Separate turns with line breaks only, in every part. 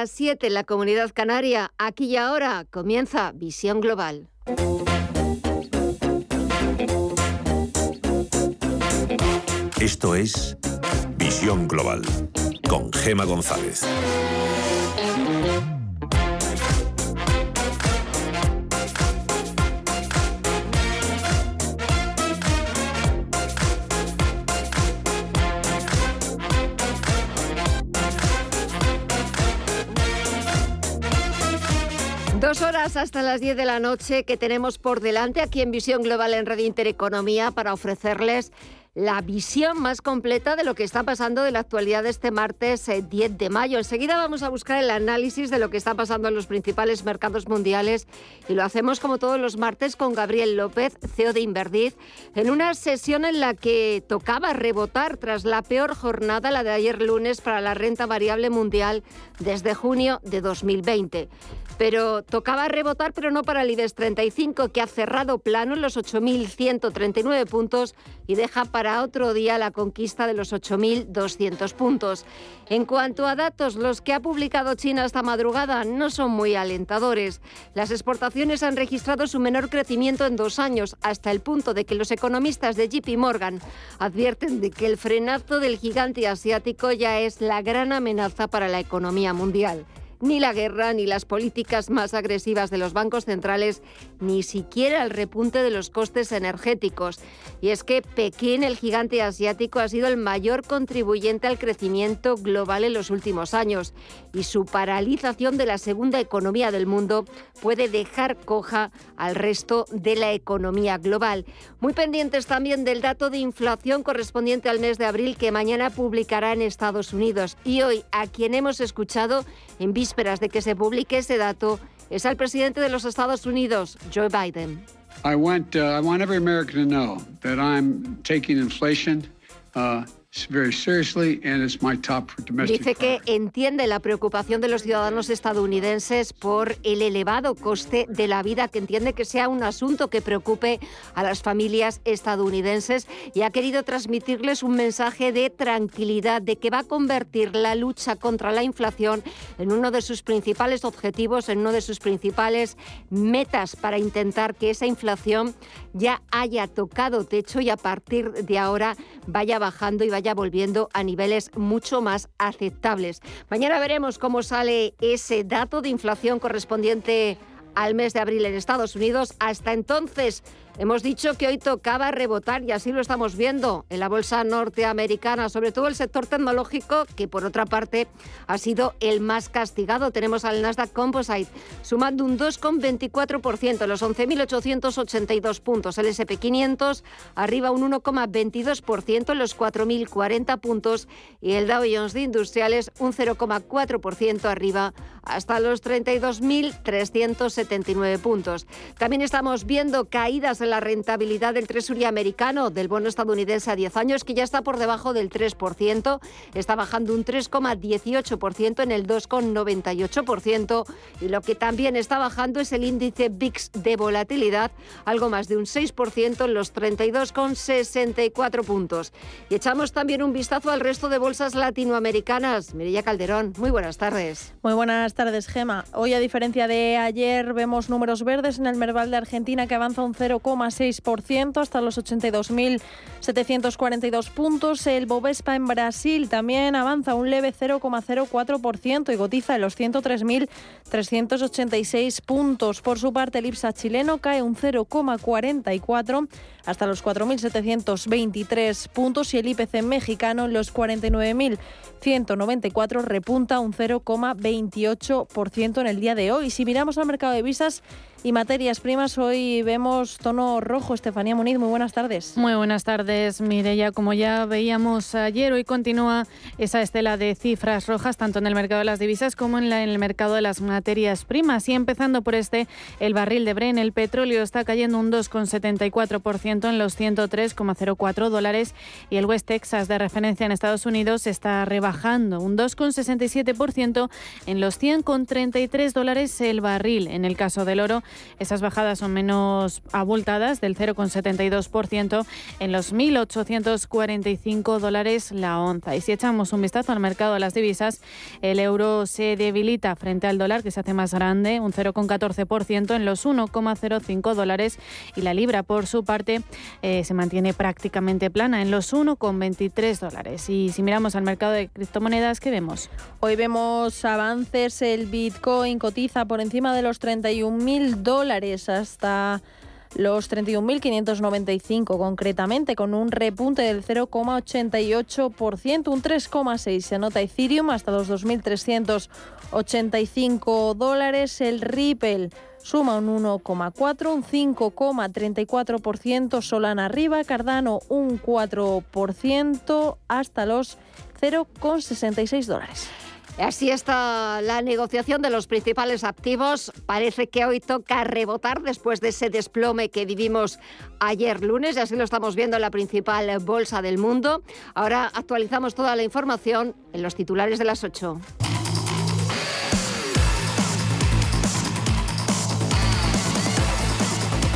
las 7 en la comunidad canaria. Aquí y ahora comienza Visión Global.
Esto es Visión Global con Gema González.
Dos horas hasta las 10 de la noche que tenemos por delante aquí en Visión Global en Red Intereconomía para ofrecerles la visión más completa de lo que está pasando de la actualidad de este martes 10 eh, de mayo. Enseguida vamos a buscar el análisis de lo que está pasando en los principales mercados mundiales y lo hacemos como todos los martes con Gabriel López, CEO de Inverdiz, en una sesión en la que tocaba rebotar tras la peor jornada, la de ayer lunes, para la renta variable mundial desde junio de 2020 pero tocaba rebotar, pero no para el IBEX 35, que ha cerrado plano en los 8.139 puntos y deja para otro día la conquista de los 8.200 puntos. En cuanto a datos, los que ha publicado China esta madrugada no son muy alentadores. Las exportaciones han registrado su menor crecimiento en dos años, hasta el punto de que los economistas de JP Morgan advierten de que el frenazo del gigante asiático ya es la gran amenaza para la economía mundial ni la guerra, ni las políticas más agresivas de los bancos centrales, ni siquiera el repunte de los costes energéticos. Y es que Pekín, el gigante asiático, ha sido el mayor contribuyente al crecimiento global en los últimos años y su paralización de la segunda economía del mundo puede dejar coja al resto de la economía global. Muy pendientes también del dato de inflación correspondiente al mes de abril que mañana publicará en Estados Unidos. Y hoy, a quien hemos escuchado en de que se publique ese dato es al presidente de los Estados Unidos, Joe Biden.
I want, uh, I want every American to know that I'm taking inflation uh,
Dice que entiende la preocupación de los ciudadanos estadounidenses por el elevado coste de la vida, que entiende que sea un asunto que preocupe a las familias estadounidenses y ha querido transmitirles un mensaje de tranquilidad, de que va a convertir la lucha contra la inflación en uno de sus principales objetivos, en uno de sus principales metas para intentar que esa inflación ya haya tocado techo y a partir de ahora vaya bajando y vaya ya volviendo a niveles mucho más aceptables. Mañana veremos cómo sale ese dato de inflación correspondiente al mes de abril en Estados Unidos. Hasta entonces, Hemos dicho que hoy tocaba rebotar y así lo estamos viendo en la bolsa norteamericana, sobre todo el sector tecnológico, que por otra parte ha sido el más castigado. Tenemos al Nasdaq Composite sumando un 2,24%, los 11.882 puntos. El SP500 arriba un 1,22% en los 4.040 puntos y el Dow Jones de Industriales un 0,4% arriba hasta los 32.379 puntos. También estamos viendo caídas en la rentabilidad del Treasury americano, del bono estadounidense a 10 años, que ya está por debajo del 3%, está bajando un 3,18% en el 2,98%, y lo que también está bajando es el índice VIX de volatilidad, algo más de un 6% en los 32,64 puntos. Y echamos también un vistazo al resto de bolsas latinoamericanas. Mirella Calderón, muy buenas tardes.
Muy buenas tardes, Gema. Hoy, a diferencia de ayer, vemos números verdes en el Merval de Argentina que avanza un 0, 6% hasta los 82.742 puntos. El Bovespa en Brasil también avanza un leve 0,04% y gotiza en los 103.386 puntos. Por su parte, el IPSA chileno cae un 0,44 hasta los 4.723 puntos y el IPC mexicano en los 49.194 repunta un 0,28% en el día de hoy. Si miramos al mercado de visas, y materias primas. Hoy vemos tono rojo. Estefanía Muniz, muy buenas tardes.
Muy buenas tardes, Mireya. Como ya veíamos ayer, hoy continúa esa estela de cifras rojas, tanto en el mercado de las divisas como en, el mercado de las materias primas. Y empezando por este, el barril de Bren, el petróleo está cayendo un 2,74% en los 103,04 dólares y el West Texas de referencia en Estados Unidos está rebajando un 2,67% en los 100,33 dólares el barril. En el caso del oro, Esas bajadas son menos abultadas, del 0,72% en los 1.845 dólares la onza. Y si echamos un vistazo al mercado de las divisas, el euro se debilita frente al dólar, que se hace más grande, un 0,14% en los 1,05 dólares. Y la libra, por su parte, eh, se mantiene prácticamente plana en los 1,23 dólares. Y si miramos al mercado de criptomonedas, ¿qué vemos?
Hoy vemos avances, el Bitcoin cotiza por encima de los 31.000 dólares hasta los 31.595 concretamente, con un repunte del 0,88%, un 3,6% se nota Ethereum hasta los 2.385 dólares, el Ripple suma un 1,4, un 5,34%, Solana arriba, Cardano un 4% hasta los 0,66 dólares.
Así está la negociación de los principales activos. Parece que hoy toca rebotar después de ese desplome que vivimos ayer lunes y así lo estamos viendo en la principal bolsa del mundo. Ahora actualizamos toda la información en los titulares de las 8.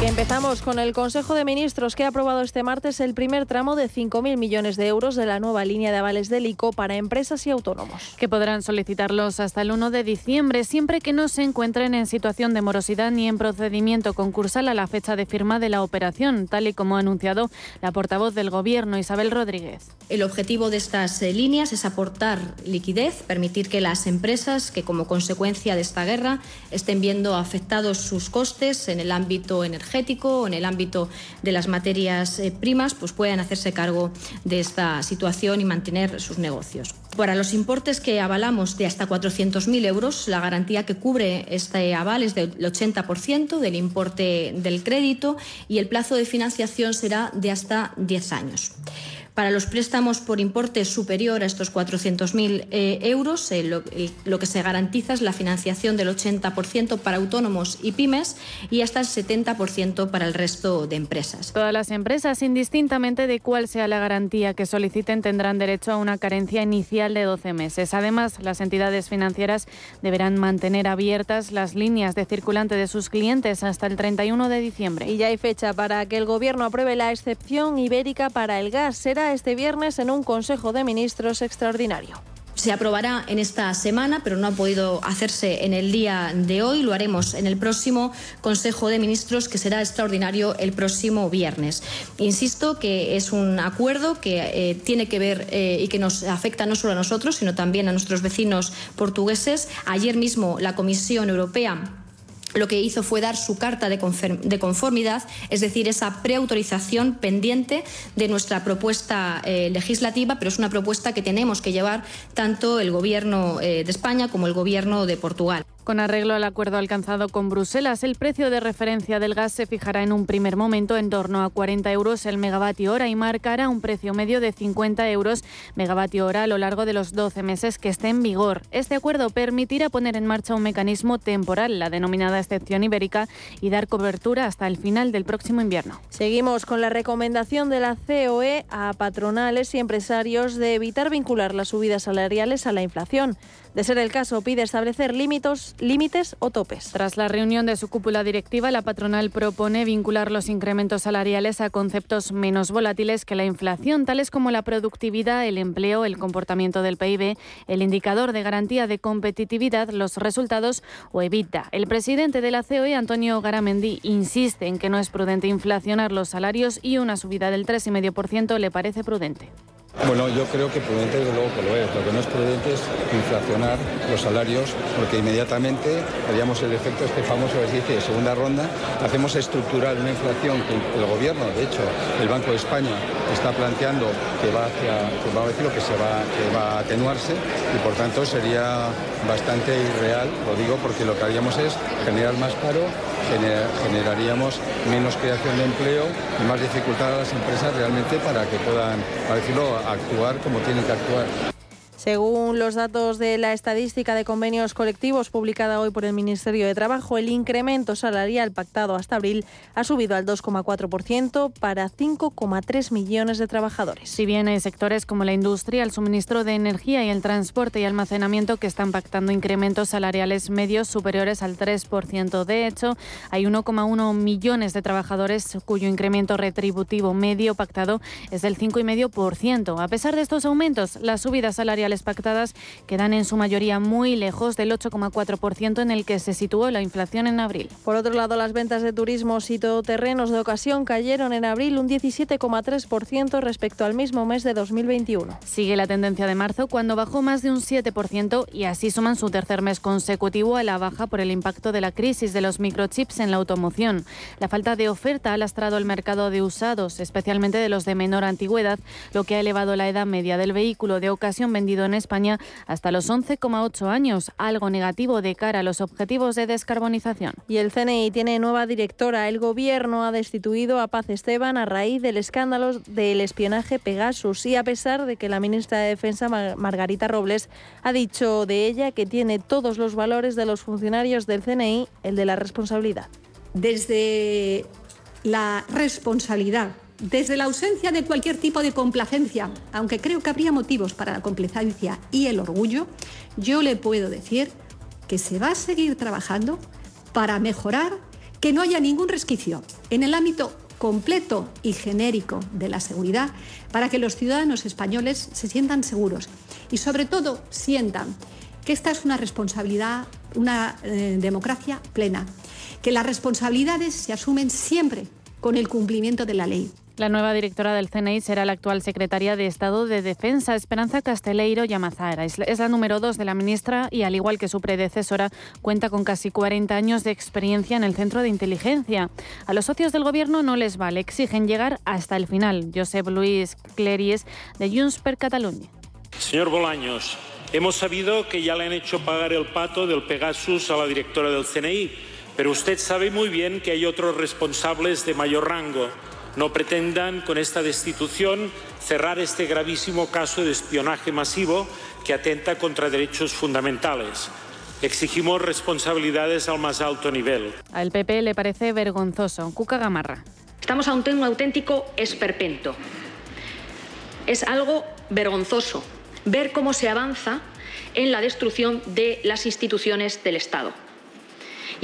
Empezamos con el Consejo de Ministros que ha aprobado este martes el primer tramo de 5.000 millones de euros de la nueva línea de avales del ICO para empresas y autónomos.
Que podrán solicitarlos hasta el 1 de diciembre, siempre que no se encuentren en situación de morosidad ni en procedimiento concursal a la fecha de firma de la operación, tal y como ha anunciado la portavoz del Gobierno, Isabel Rodríguez.
El objetivo de estas eh, líneas es aportar liquidez, permitir que las empresas que como consecuencia de esta guerra estén viendo afectados sus costes en el ámbito energético o en el ámbito de las materias eh, primas, pues puedan hacerse cargo de esta situación y mantener sus negocios. Para los importes que avalamos de hasta 400.000 euros, la garantía que cubre este aval es del 80% del importe del crédito y el plazo de financiación será de hasta 10 años. Para los préstamos por importe superior a estos 400.000 eh, euros, eh, lo, que se garantiza es la financiación del 80% para autónomos y pymes y hasta el 70% para el resto de empresas.
Todas las empresas, indistintamente de cuál sea la garantía que soliciten, tendrán derecho a una carencia inicial de 12 meses. Además, las entidades financieras deberán mantener abiertas las líneas de circulante de sus clientes hasta el 31 de diciembre.
Y ya hay fecha para que el Gobierno apruebe la excepción ibérica para el gas. Será este viernes en un Consejo de Ministros extraordinario.
Se aprobará en esta semana, pero no ha podido hacerse en el día de hoy. Lo haremos en el próximo Consejo de Ministros, que será extraordinario el próximo viernes. Insisto que es un acuerdo que eh, tiene que ver eh, y que nos afecta no solo a nosotros, sino también a nuestros vecinos portugueses. Ayer mismo la Comisión Europea lo que hizo fue dar su carta de conformidad, es decir, esa preautorización pendiente de nuestra propuesta eh, legislativa, pero es una propuesta que tenemos que llevar tanto el Gobierno eh, de España como el Gobierno de Portugal.
Con arreglo al acuerdo alcanzado con Bruselas, el precio de referencia del gas se fijará en un primer momento en torno a 40 euros el megavatio hora y marcará un precio medio de 50 euros megavatio hora a lo largo de los 12 meses que esté en vigor. Este acuerdo permitirá poner en marcha un mecanismo temporal, la denominada excepción ibérica, y dar cobertura hasta el final del próximo invierno.
Seguimos con la recomendación de la COE a patronales y empresarios de evitar vincular las subidas salariales a la inflación. De ser el caso, pide establecer límites, límites o topes.
Tras la reunión de su cúpula directiva, la patronal propone vincular los incrementos salariales a conceptos menos volátiles que la inflación, tales como la productividad, el empleo, el comportamiento del PIB, el indicador de garantía de competitividad, los resultados o evita. El presidente de la COE, Antonio Garamendi, insiste en que no es prudente inflacionar los salarios y una subida del 3,5% le parece prudente.
Bueno, yo creo que prudente desde luego que lo es. Lo que no es prudente es inflacionar los salarios porque inmediatamente haríamos el efecto este famoso que dice segunda ronda. Hacemos estructural una inflación que el gobierno, de hecho, el Banco de España está planteando que va hacia, que va a decir que se va, que va a atenuarse y por tanto sería bastante irreal, lo digo porque lo que haríamos es generar más paro generaríamos menos creación de empleo y más dificultad a las empresas realmente para que puedan, para decirlo, actuar como tienen que actuar.
Según los datos de la estadística de convenios colectivos publicada hoy por el Ministerio de Trabajo, el incremento salarial pactado hasta abril ha subido al 2,4% para 5,3 millones de trabajadores.
Si bien hay sectores como la industria, el suministro de energía y el transporte y almacenamiento que están pactando incrementos salariales medios superiores al 3%. De hecho, hay 1,1 millones de trabajadores cuyo incremento retributivo medio pactado es del 5,5%. A pesar de estos aumentos, las subidas salariales pactadas quedan en su mayoría muy lejos del 8,4% en el que se situó la inflación en abril.
Por otro lado, las ventas de turismos y todoterrenos de ocasión cayeron en abril un 17,3% respecto al mismo mes de 2021.
Sigue la tendencia de marzo cuando bajó más de un 7% y así suman su tercer mes consecutivo a la baja por el impacto de la crisis de los microchips en la automoción. La falta de oferta ha lastrado el mercado de usados, especialmente de los de menor antigüedad, lo que ha elevado la edad media del vehículo de ocasión vendido en España hasta los 11,8 años, algo negativo de cara a los objetivos de descarbonización.
Y el CNI tiene nueva directora. El gobierno ha destituido a Paz Esteban a raíz del escándalo del espionaje Pegasus y a pesar de que la ministra de Defensa, Margarita Robles, ha dicho de ella que tiene todos los valores de los funcionarios del CNI, el de la responsabilidad.
Desde la responsabilidad desde la ausencia de cualquier tipo de complacencia, aunque creo que habría motivos para la complacencia y el orgullo, yo le puedo decir que se va a seguir trabajando para mejorar que no haya ningún resquicio en el ámbito completo y genérico de la seguridad para que los ciudadanos españoles se sientan seguros y sobre todo sientan que esta es una responsabilidad, una eh, democracia plena, que las responsabilidades se asumen siempre con el cumplimiento de la ley.
La nueva directora del CNI será la actual secretaria de Estado de Defensa, Esperanza Casteleiro Yamazara. Es la número dos de la ministra y, al igual que su predecesora, cuenta con casi 40 años de experiencia en el centro de inteligencia. A los socios del gobierno no les vale, exigen llegar hasta el final. Josep Luis Cleries, de Junts per Catalunya.
Señor Bolaños, hemos sabido que ya le han hecho pagar el pato del Pegasus a la directora del CNI, pero usted sabe muy bien que hay otros responsables de mayor rango no pretendan con esta destitución cerrar este gravísimo caso de espionaje masivo que atenta contra derechos fundamentales. Exigimos responsabilidades al más alto nivel.
Al PP le parece vergonzoso. Cuca Gamarra.
Estamos ante un auténtico esperpento. Es algo vergonzoso ver cómo se avanza en la destrucción de las instituciones del Estado.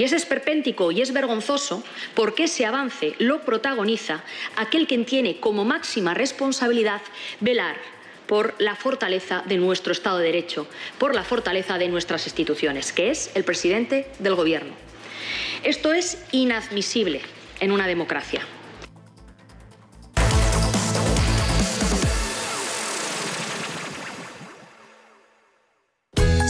Y es esperpéntico y es vergonzoso porque ese avance lo protagoniza aquel quien tiene como máxima responsabilidad velar por la fortaleza de nuestro Estado de Derecho, por la fortaleza de nuestras instituciones, que es el presidente del Gobierno. Esto es inadmisible en una democracia.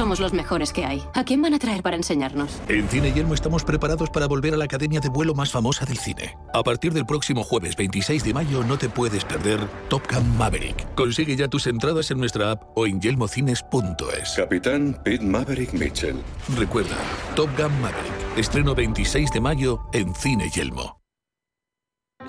Somos los mejores que hay. ¿A quién van a traer para enseñarnos?
En Cine Yelmo estamos preparados para volver a la academia de vuelo más famosa del cine. A partir del próximo jueves 26 de mayo no te puedes perder Top Gun Maverick. Consigue ya tus entradas en nuestra app o en yelmocines.es.
Capitán Pete Maverick Mitchell.
Recuerda, Top Gun Maverick. Estreno 26 de mayo en Cine Yelmo.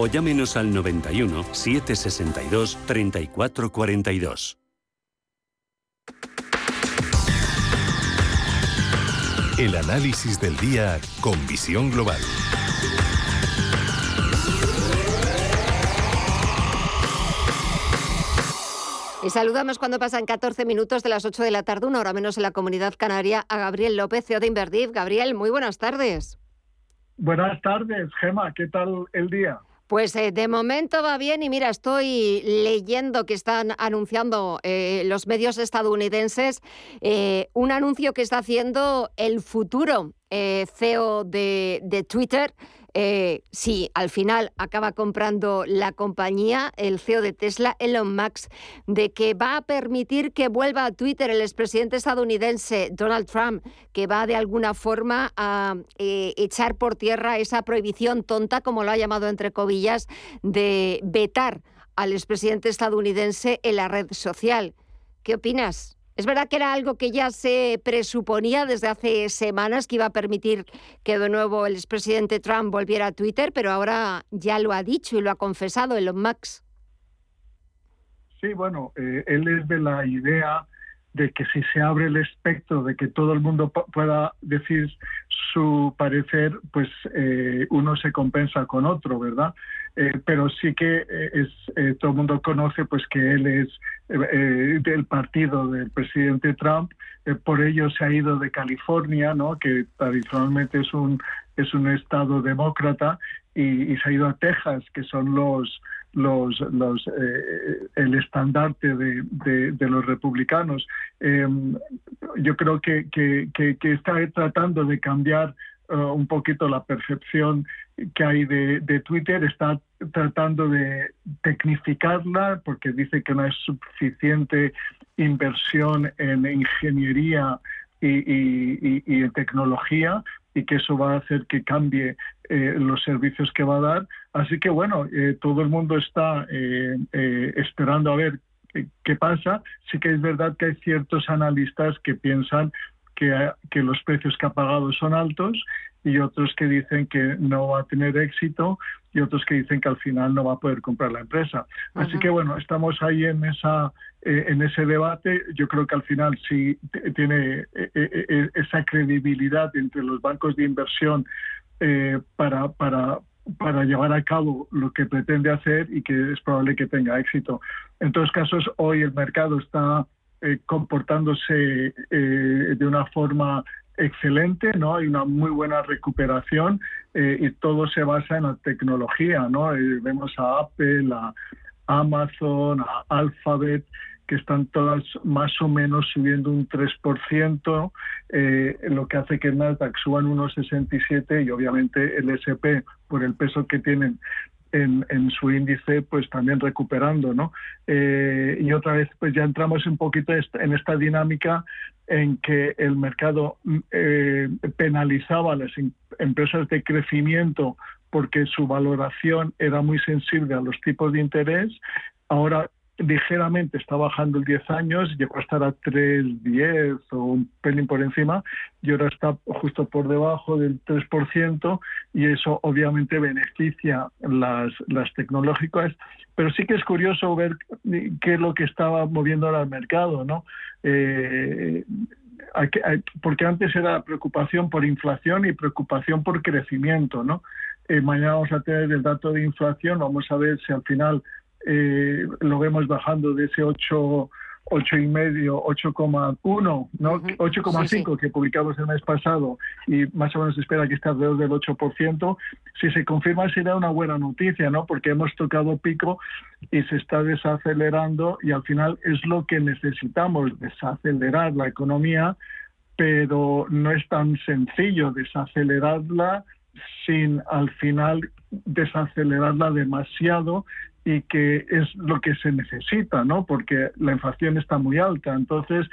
o llámenos al 91 762 3442.
El análisis del día con visión global.
Y saludamos cuando pasan 14 minutos de las 8 de la tarde, una hora menos en la comunidad canaria, a Gabriel López, CEO de Inverdiv. Gabriel, muy buenas tardes.
Buenas tardes, Gema. ¿Qué tal el día?
Pues eh, de momento va bien y mira, estoy leyendo que están anunciando eh, los medios estadounidenses eh, un anuncio que está haciendo el futuro CEO de, de Twitter eh, si al final acaba comprando la compañía, el CEO de Tesla, Elon Musk, de que va a permitir que vuelva a Twitter el expresidente estadounidense Donald Trump, que va de alguna forma a eh, echar por tierra esa prohibición tonta, como lo ha llamado entre comillas, de vetar al expresidente estadounidense en la red social. ¿Qué opinas? Es verdad que era algo que ya se presuponía desde hace semanas que iba a permitir que de nuevo el expresidente Trump volviera a Twitter, pero ahora ya lo ha dicho y lo ha confesado Elon Musk.
Sí, bueno, eh, él es de la idea de que si se abre el espectro de que todo el mundo pueda decir su parecer, pues eh, uno se compensa con otro, ¿verdad? Eh, pero sí que eh, es todo el mundo conoce pues que él es del partido del presidente Trump, por ello se ha ido de California, ¿no? Que tradicionalmente es un es un estado demócrata y, se ha ido a Texas, que son los los, eh, el estandarte de, los republicanos. Em, yo creo que, que, está tratando de cambiar un poquito la percepción que hay de, de, Twitter, está tratando de tecnificarla porque dice que no es suficiente inversión en ingeniería y, y, en tecnología y que eso va a hacer que cambie eh, los servicios que va a dar. Así que bueno, eh, todo el mundo está eh, esperando a ver qué pasa. Sí que es verdad que hay ciertos analistas que piensan que, que los precios que ha pagado son altos y otros que dicen que no va a tener éxito y otros que dicen que al final no va a poder comprar la empresa. Así que bueno, estamos ahí en esa eh, en ese debate. Yo creo que al final sí tiene eh, eh, esa credibilidad entre los bancos de inversión para, para, para llevar a cabo lo que pretende hacer y que es probable que tenga éxito. En todos casos, hoy el mercado está comportándose de una forma excelente, ¿no? Hay una muy buena recuperación eh, y todo se basa en la tecnología, ¿no? Eh, vemos a Apple, a Amazon, a Alphabet, que están todas más o menos subiendo un 3%, eh, lo que hace que el Nasdaq suba en 1,67 y obviamente el SP, por el peso que tienen en, en, su índice, pues también recuperando, ¿no? y otra vez, pues ya entramos un poquito en esta dinámica en que el mercado eh, penalizaba a las em-, empresas de crecimiento porque su valoración era muy sensible a los tipos de interés. Ahora ligeramente está bajando el 10 años, llegó a estar a 3,10 o un pelín por encima y ahora está justo por debajo del 3% y eso obviamente beneficia las, las tecnológicas, pero sí que es curioso ver qué es lo que estaba moviendo ahora el mercado, ¿no? Eh, porque antes era preocupación por inflación y preocupación por crecimiento, ¿no? Eh, mañana vamos a tener el dato de inflación, vamos a ver si al final eh, lo vemos bajando de ese 8 ocho y medio, 8,1, ¿no? 8,5 que publicamos el mes pasado y más o menos se espera que esté alrededor del 8%. Si se confirma será una buena noticia, ¿no? Porque hemos tocado pico y se está desacelerando y al final es lo que necesitamos, desacelerar la economía, pero no es tan sencillo desacelerarla sin al final desacelerarla demasiado y que es lo que se necesita, ¿no? Porque la inflación está muy alta. Entonces,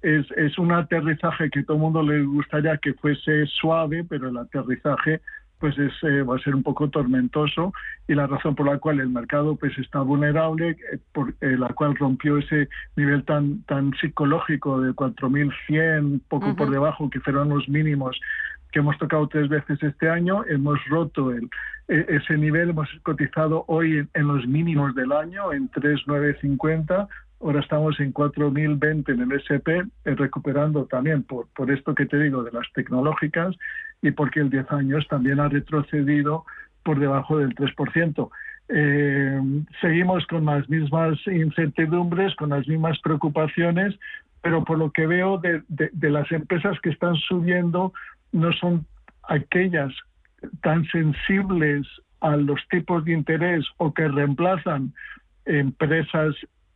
es, es un aterrizaje que todo el mundo le gustaría que fuese suave, pero el aterrizaje pues es, eh, va a ser un poco tormentoso y la razón por la cual el mercado pues está vulnerable, eh, por eh, la cual rompió ese nivel tan tan psicológico de 4.100, poco por debajo, que fueron los mínimos que hemos tocado tres veces este año, hemos roto el, e, ese nivel, hemos cotizado hoy en, los mínimos del año, en 3,950, ahora estamos en 4.020 en el SP, eh, recuperando también por, por esto que te digo de las tecnológicas y porque el 10 años también ha retrocedido por debajo del 3%. Eh, seguimos con las mismas incertidumbres, con las mismas preocupaciones, pero por lo que veo de, de las empresas que están subiendo, no son aquellas tan sensibles a los tipos de interés o que reemplazan empresas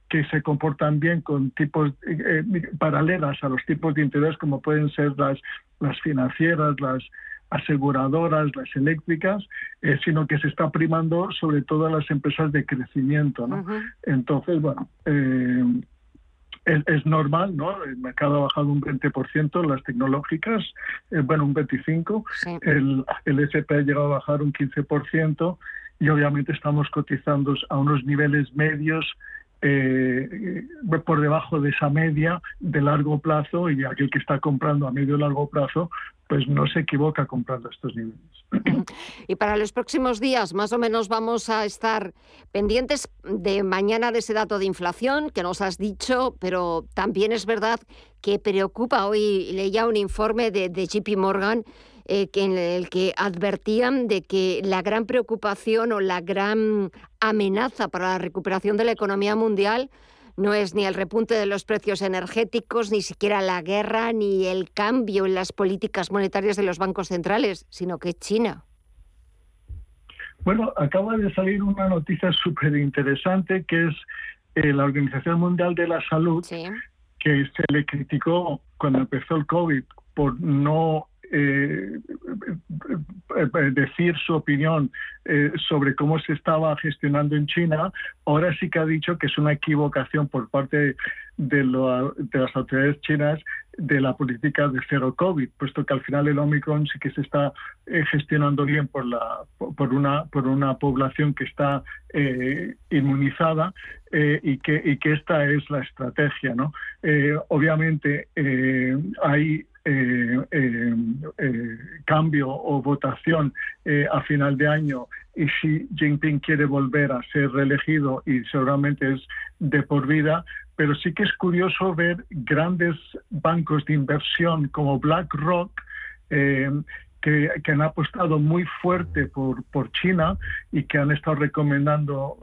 que se comportan bien con tipos eh, paralelas a los tipos de interés como pueden ser las, las financieras, las aseguradoras, las eléctricas, eh, sino que se está primando sobre todo a las empresas de crecimiento. ¿no? Entonces, bueno, eh, es, normal, ¿no? El mercado ha bajado un 20%, las tecnológicas, eh, bueno, un 25%, el, el SP ha llegado a bajar un 15% y obviamente estamos cotizando a unos niveles medios eh, por debajo de esa media de largo plazo y aquel que está comprando a medio y largo plazo pues no se equivoca comprando estos niveles.
Y para los próximos días, más o menos vamos a estar pendientes de mañana de ese dato de inflación que nos has dicho, pero también es verdad que preocupa. Hoy leía un informe de, de JP Morgan eh, que en el que advertían de que la gran preocupación o la gran amenaza para la recuperación de la economía mundial no es ni el repunte de los precios energéticos, ni siquiera la guerra, ni el cambio en las políticas monetarias de los bancos centrales, sino que China.
Bueno, acaba de salir una noticia súper interesante que es eh, la Organización Mundial de la Salud, que se le criticó cuando empezó el COVID por no eh, decir su opinión eh, sobre cómo se estaba gestionando en China, ahora sí que ha dicho que es una equivocación por parte de, las autoridades chinas de la política de cero COVID, puesto que al final el Omicron sí que se está eh, gestionando bien por, una, población que está inmunizada y, que, esta es la estrategia. obviamente hay eh, eh, eh, cambio o votación a final de año y si Jinping quiere volver a ser reelegido y seguramente es de por vida, pero sí que es curioso ver grandes bancos de inversión como BlackRock que, han apostado muy fuerte por, por China y que han estado recomendando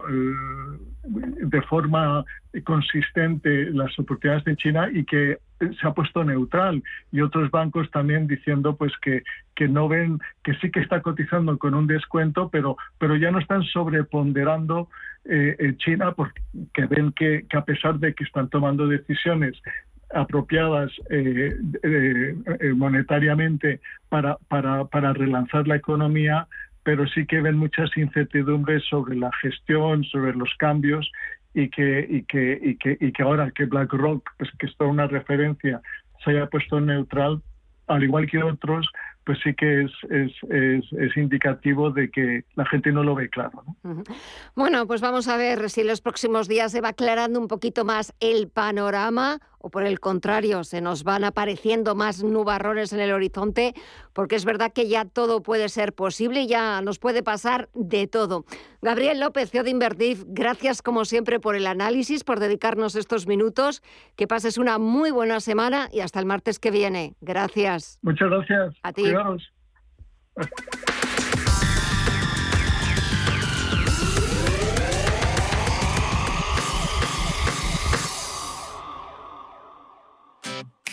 de forma consistente las oportunidades de China y que se ha puesto neutral. Y otros bancos también diciendo pues que, que no ven que sí que está cotizando con un descuento pero pero ya no están sobreponderando eh, China porque ven que, a pesar de que están tomando decisiones apropiadas eh, eh, monetariamente para, para, para relanzar la economía, pero sí que ven muchas incertidumbres sobre la gestión, sobre los cambios y que, y que, y que, y que ahora que BlackRock, pues que es toda una referencia, se haya puesto neutral, al igual que otros, pues sí que es, es, es, indicativo de que la gente no lo ve claro.
Bueno, pues vamos a ver si en los próximos días se va aclarando un poquito más el panorama o por el contrario, se nos van apareciendo más nubarrones en el horizonte, porque es verdad que ya todo puede ser posible y ya nos puede pasar de todo. Gabriel López, CEO de Invertif, gracias como siempre por el análisis, por dedicarnos estos minutos. Que pases una muy buena semana y hasta el martes que viene. Gracias.
Muchas gracias.
A ti.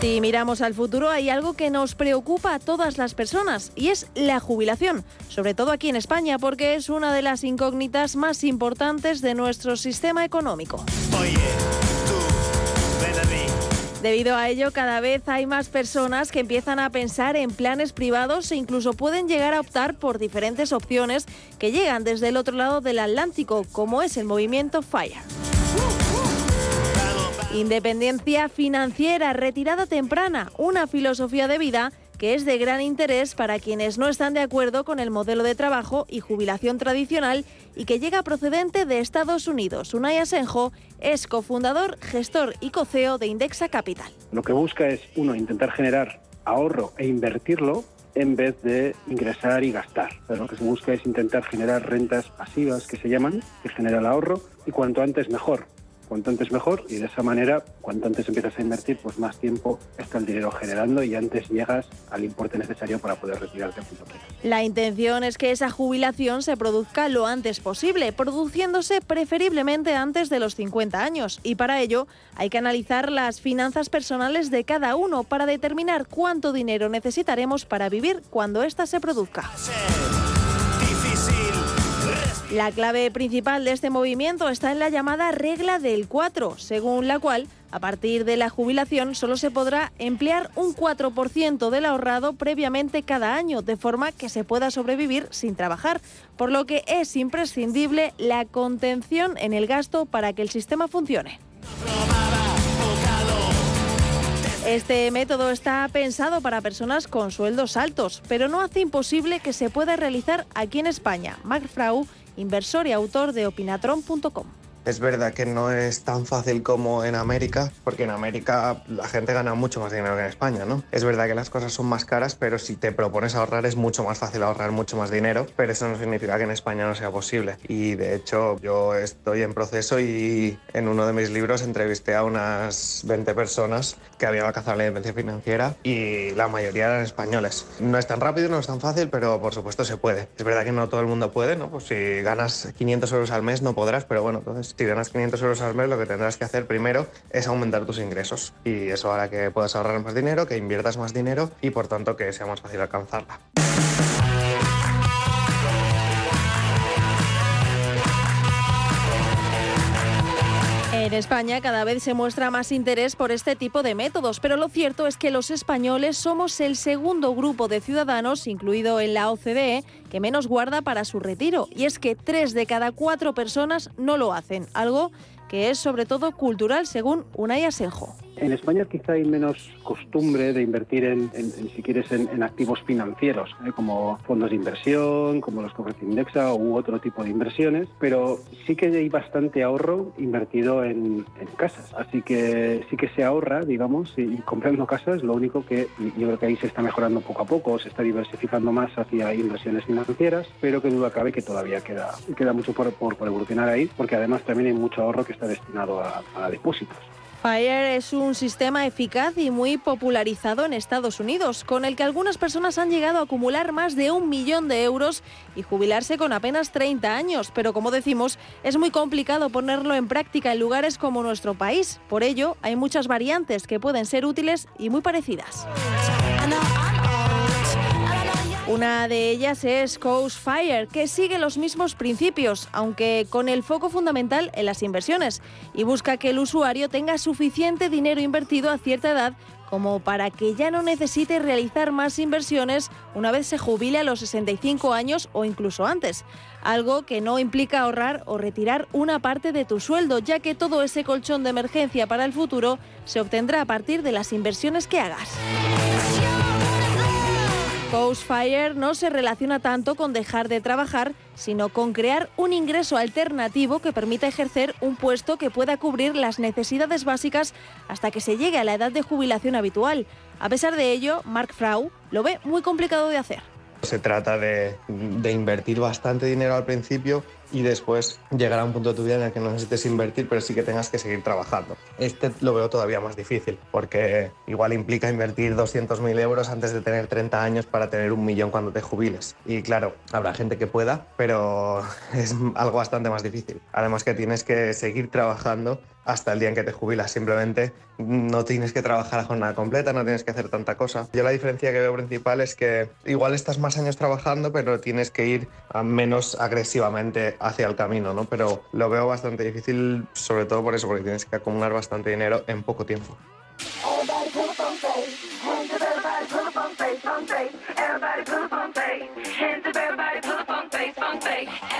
Si miramos al futuro, hay algo que nos preocupa a todas las personas y es la jubilación, sobre todo aquí en España, porque es una de las incógnitas más importantes de nuestro sistema económico. Debido a ello, cada vez hay más personas que empiezan a pensar en planes privados e incluso pueden llegar a optar por diferentes opciones que llegan desde el otro lado del Atlántico, como es el movimiento FIRE. Independencia financiera, retirada temprana, una filosofía de vida que es de gran interés para quienes no están de acuerdo con el modelo de trabajo y jubilación tradicional y que llega procedente de Estados Unidos. Unai Asenjo es cofundador, gestor y coceo de Indexa Capital.
Lo que busca es, uno, intentar generar ahorro e invertirlo en vez de ingresar y gastar. lo que se busca es intentar generar rentas pasivas que se llaman, que genera el ahorro, y cuanto antes mejor cuanto antes mejor y de esa manera, cuanto antes empiezas a invertir, pues más tiempo está el dinero generando y antes llegas al importe necesario para poder retirarte.
La intención es que esa jubilación se produzca lo antes posible, produciéndose preferiblemente antes de los 50 años y para ello hay que analizar las finanzas personales de cada uno para determinar cuánto dinero necesitaremos para vivir cuando ésta se produzca. La clave principal de este movimiento está en la llamada regla del 4, según la cual a partir de la jubilación solo se podrá emplear un 4% del ahorrado previamente cada año, de forma que se pueda sobrevivir sin trabajar, por lo que es imprescindible la contención en el gasto para que el sistema funcione. Este método está pensado para personas con sueldos altos, pero no hace imposible que se pueda realizar aquí en España. Inversor y autor de opinatron.com.
Es verdad que no es tan fácil como en América, porque en América la gente gana mucho más dinero que en España, ¿no? Es verdad que las cosas son más caras, pero si te propones ahorrar es mucho más fácil ahorrar mucho más dinero, pero eso no significa que en España no sea posible. Y de hecho yo estoy en proceso y en uno de mis libros entrevisté a unas 20 personas que habían alcanzado la independencia financiera y la mayoría eran españoles. No es tan rápido, no es tan fácil, pero por supuesto se puede. Es verdad que no todo el mundo puede, ¿no? Pues si ganas 500 euros al mes no podrás, pero bueno, entonces si ganas 500 euros al mes, lo que tendrás que hacer primero es aumentar tus ingresos. Y eso hará que puedas ahorrar más dinero, que inviertas más dinero y por tanto que sea más fácil alcanzarla.
En España cada vez se muestra más interés por este tipo de métodos, pero lo cierto es que los españoles somos el segundo grupo de ciudadanos, incluido en la OCDE, que menos guarda para su retiro. Y es que tres de cada cuatro personas no lo hacen, algo que es sobre todo cultural, según Unai Asenjo.
En España quizá hay menos costumbre de invertir en, si quieres, en, activos financieros, ¿eh? como fondos de inversión, como los que Indexa u otro tipo de inversiones, pero sí que hay bastante ahorro invertido en, casas. Así que sí que se ahorra, digamos, y, comprando casas, lo único que yo creo que ahí se está mejorando poco a poco, se está diversificando más hacia inversiones financieras, pero que duda cabe que todavía queda, queda mucho por, evolucionar ahí, porque además también hay mucho ahorro que está destinado a depósitos.
Fire es un sistema eficaz y muy popularizado en Estados Unidos, con el que algunas personas han llegado a acumular más de un millón de euros y jubilarse con apenas 30 años. Pero como decimos, es muy complicado ponerlo en práctica en lugares como nuestro país. Por ello, hay muchas variantes que pueden ser útiles y muy parecidas. Una de ellas es Coast Fire, que sigue los mismos principios, aunque con el foco fundamental en las inversiones, y busca que el usuario tenga suficiente dinero invertido a cierta edad como para que ya no necesite realizar más inversiones una vez se jubile a los 65 años o incluso antes, algo que no implica ahorrar o retirar una parte de tu sueldo, ya que todo ese colchón de emergencia para el futuro se obtendrá a partir de las inversiones que hagas. Fire no se relaciona tanto con dejar de trabajar, sino con crear un ingreso alternativo que permita ejercer un puesto que pueda cubrir las necesidades básicas hasta que se llegue a la edad de jubilación habitual. A pesar de ello, Mark Frau lo ve muy complicado de hacer.
Se trata de invertir bastante dinero al principio y después llegará un punto de tu vida en el que no necesites invertir, pero sí que tengas que seguir trabajando. Este lo veo todavía más difícil, porque igual implica invertir 200.000 euros antes de tener 30 años para tener un millón cuando te jubiles. Y claro, habrá gente que pueda, pero es algo bastante más difícil. Además que tienes que seguir trabajando hasta el día en que te jubilas. Simplemente no tienes que trabajar a jornada completa, no tienes que hacer tanta cosa. Yo la diferencia que veo principal es que igual estás más años trabajando, pero tienes que ir menos agresivamente hacia el camino, ¿no? Pero lo veo bastante difícil, sobre todo por eso, porque tienes que acumular bastante dinero en poco tiempo.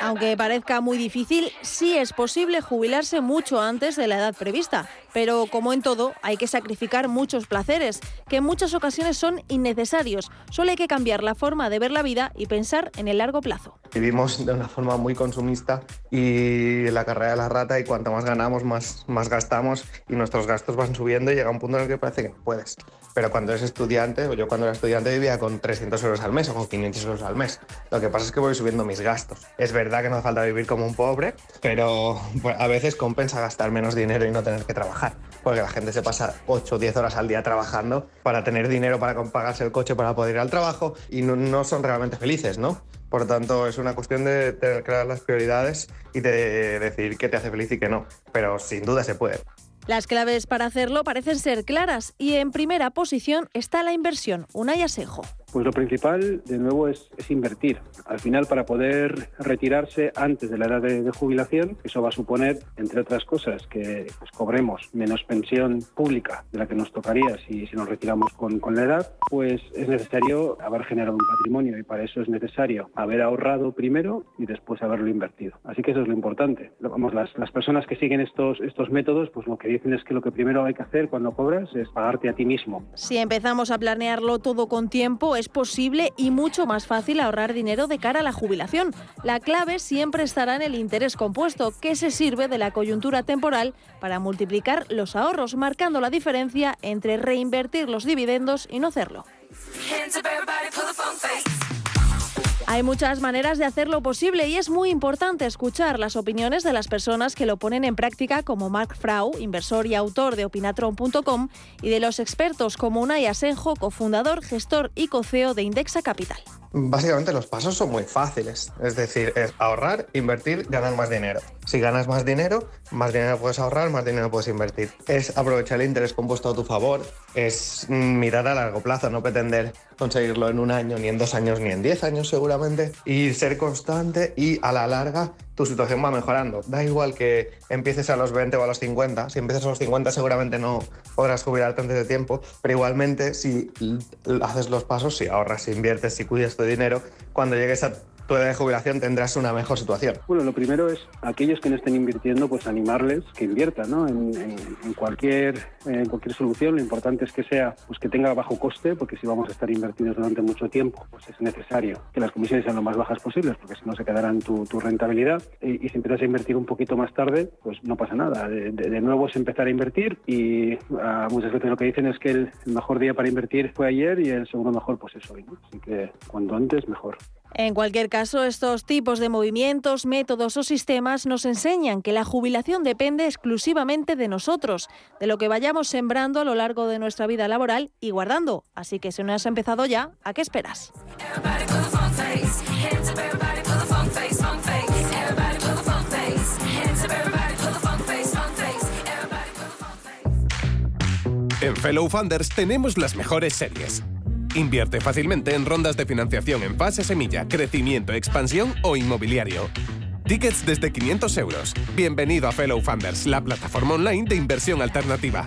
Aunque parezca muy difícil, sí es posible jubilarse mucho antes de la edad prevista. Pero como en todo, hay que sacrificar muchos placeres, que en muchas ocasiones son innecesarios. Solo hay que cambiar la forma de ver la vida y pensar en el largo plazo.
Vivimos de una forma muy consumista y la carrera de la rata y cuanto más ganamos, más, más gastamos y nuestros gastos van subiendo y llega un punto en el que parece que no puedes. Pero cuando eres estudiante, o yo cuando era estudiante vivía con 300 euros al mes o con 500 euros al mes. Lo que pasa es que voy subiendo mis gastos. Es verdad que no hace falta vivir como un pobre, pero pues, a veces compensa gastar menos dinero y no tener que trabajar. Porque la gente se pasa 8 o 10 horas al día trabajando para tener dinero para pagarse el coche para poder ir al trabajo y no, no son realmente felices, ¿no? Por lo tanto, es una cuestión de tener claras las prioridades y de decidir qué te hace feliz y qué no. Pero sin duda se puede.
Las claves para hacerlo parecen ser claras y en primera posición está la inversión. Unai Asejo.
Pues lo principal, de nuevo, es, invertir. Al final, para poder retirarse antes de la edad de, jubilación, eso va a suponer, entre otras cosas, que pues, cobremos menos pensión pública de la que nos tocaría si, nos retiramos con, la edad, pues es necesario haber generado un patrimonio y para eso es necesario haber ahorrado primero y después haberlo invertido. Así que eso es lo importante. Vamos, las, personas que siguen estos métodos, pues lo que dicen es que lo que primero hay que hacer cuando cobras es pagarte a ti mismo.
Si empezamos a planearlo todo con tiempo, es posible y mucho más fácil ahorrar dinero de cara a la jubilación. La clave siempre estará en el interés compuesto, que se sirve de la coyuntura temporal para multiplicar los ahorros, marcando la diferencia entre reinvertir los dividendos y no hacerlo. Hay muchas maneras de hacerlo posible y es muy importante escuchar las opiniones de las personas que lo ponen en práctica como Mark Frau, inversor y autor de opinatron.com, y de los expertos como Unai Asenjo, cofundador, gestor y coceo de Indexa Capital.
Básicamente los pasos son muy fáciles, es decir, es ahorrar, invertir, ganar más dinero. Si ganas más dinero, más dinero puedes ahorrar, más dinero puedes invertir. Es aprovechar el interés compuesto a tu favor, es mirar a largo plazo, no pretender conseguirlo en un año, ni en dos años, ni en diez años seguramente, y ser constante y a la larga tu situación va mejorando. Da igual que empieces a los 20 o a los 50, si empiezas a los 50 seguramente no podrás jubilarte antes de tiempo, pero igualmente si haces los pasos, si ahorras, si inviertes, si cuidas tu dinero, cuando llegues a tu edad de jubilación tendrás una mejor situación.
Bueno, lo primero es aquellos que no estén invirtiendo, pues animarles que inviertan ¿no? en, cualquier, en cualquier solución. Lo importante es que sea pues que tenga bajo coste, porque si vamos a estar invertidos durante mucho tiempo, pues es necesario que las comisiones sean lo más bajas posibles, porque si no se quedarán tu, tu rentabilidad. Y, si empiezas a invertir un poquito más tarde, pues no pasa nada. De, nuevo es empezar a invertir y ah, muchas veces lo que dicen es que el, mejor día para invertir fue ayer y el segundo mejor pues es hoy. Así que cuanto antes mejor.
En cualquier caso, estos tipos de movimientos, métodos o sistemas nos enseñan que la jubilación depende exclusivamente de nosotros, de lo que vayamos sembrando a lo largo de nuestra vida laboral y guardando. Así que si no has empezado ya, ¿a qué esperas?
En Fellow Funders tenemos las mejores series Invierte fácilmente en rondas de financiación en fase semilla, crecimiento, expansión o inmobiliario. Tickets desde 500 euros. Bienvenido a Fellow Funders, la plataforma online de inversión alternativa.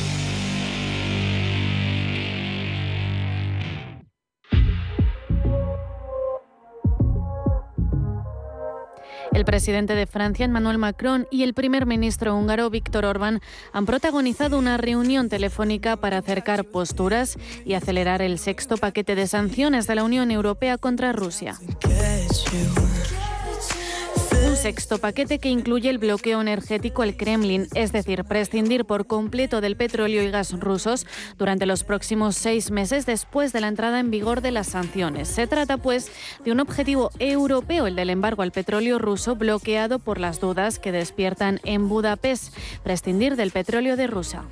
El presidente de Francia, Emmanuel Macron, y el primer ministro húngaro, Víctor Orbán, han protagonizado una reunión telefónica para acercar posturas y acelerar el sexto paquete de sanciones de la Unión Europea contra Rusia. Sexto paquete que incluye el bloqueo energético al Kremlin, es decir, prescindir por completo del petróleo y gas rusos durante los próximos seis meses después de la entrada en vigor de las sanciones. Se trata, pues, de un objetivo europeo, el del embargo al petróleo ruso, bloqueado por las dudas que despiertan en Budapest, prescindir del petróleo de Rusia.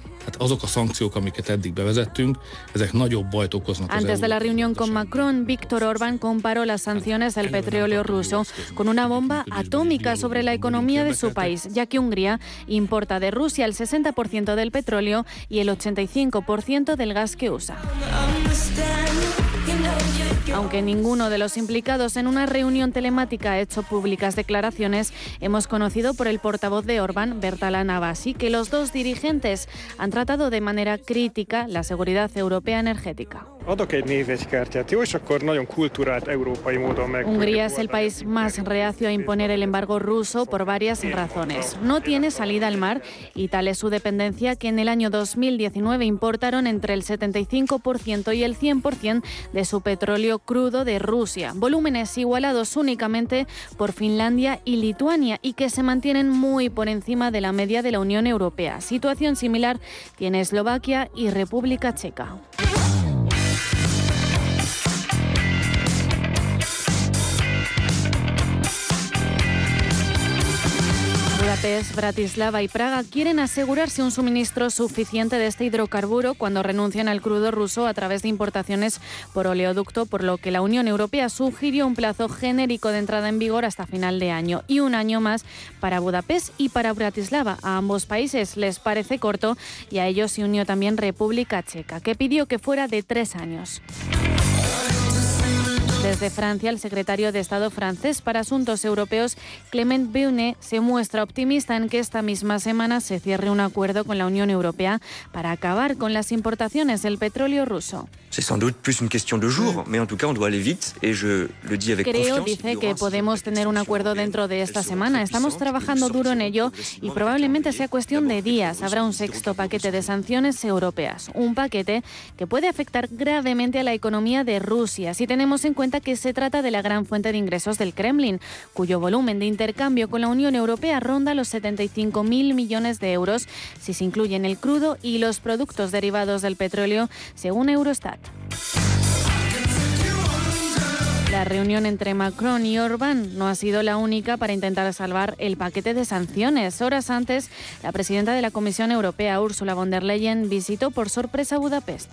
Antes de la reunión con Macron, Víctor Orbán comparó las sanciones del petróleo ruso con una bomba atómica sobre la economía de su país, ya que Hungría importa de Rusia el 60% del petróleo y el 85% del gas que usa. Aunque ninguno de los implicados en una reunión telemática ha hecho públicas declaraciones, hemos conocido por el portavoz de Orbán, Bertala Navasi, que los dos dirigentes han tratado de manera crítica la seguridad europea energética. Hungría es el país más reacio a imponer el embargo ruso por varias razones. No tiene salida al mar y tal es su dependencia que en el año 2019 importaron entre el 75% y el 100% de su petróleo crudo de Rusia, volúmenes igualados únicamente por Finlandia y Lituania y que se mantienen muy por encima de la media de la Unión Europea. Situación similar tiene Eslovaquia y República Checa. Budapest, Bratislava y Praga quieren asegurarse un suministro suficiente de este hidrocarburo cuando renuncian al crudo ruso a través de importaciones por oleoducto, por lo que la Unión Europea sugirió un plazo genérico de entrada en vigor hasta final de año y un año más para Budapest y para Bratislava. A ambos países les parece corto y a ellos se unió también República Checa, que pidió que fuera de tres años. Desde Francia, el secretario de Estado francés para Asuntos Europeos, Clement Beaune, se muestra optimista en que esta misma semana se cierre un acuerdo con la Unión Europea para acabar con las importaciones del petróleo ruso. Creo, dice, que podemos tener un acuerdo dentro de esta semana. Estamos trabajando duro en ello y probablemente sea cuestión de días. Habrá un sexto paquete de sanciones europeas. Un paquete que puede afectar gravemente a la economía de Rusia si tenemos en cuenta que se trata de la gran fuente de ingresos del Kremlin, cuyo volumen de intercambio con la Unión Europea ronda los 75.000 millones de euros si se incluyen el crudo y los productos derivados del petróleo, según Eurostat. La reunión entre Macron y Orbán no ha sido la única para intentar salvar el paquete de sanciones. Horas antes, la presidenta de la Comisión Europea, Ursula von der Leyen, visitó por sorpresa Budapest.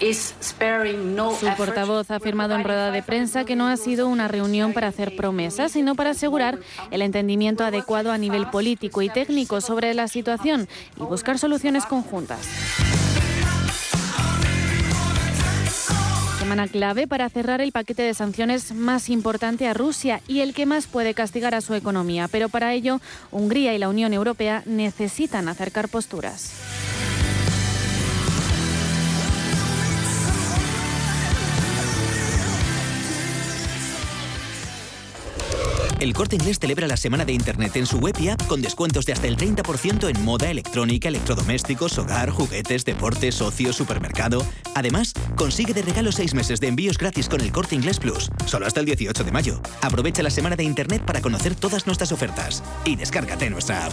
Su portavoz ha afirmado en rueda de prensa que no ha sido una reunión para hacer promesas, sino para asegurar el entendimiento adecuado a nivel político y técnico sobre la situación y buscar soluciones conjuntas. Semana clave para cerrar el paquete de sanciones más importante a Rusia y el que más puede castigar a su economía. Pero para ello, Hungría y la Unión Europea necesitan acercar posturas.
El Corte Inglés celebra la semana de Internet en su web y app con descuentos de hasta el 30% en moda, electrónica, electrodomésticos, hogar, juguetes, deportes, ocio, supermercado. Además, consigue de regalo seis meses de envíos gratis con el Corte Inglés Plus, solo hasta el 18 de mayo. Aprovecha la semana de Internet para conocer todas nuestras ofertas y descárgate nuestra app.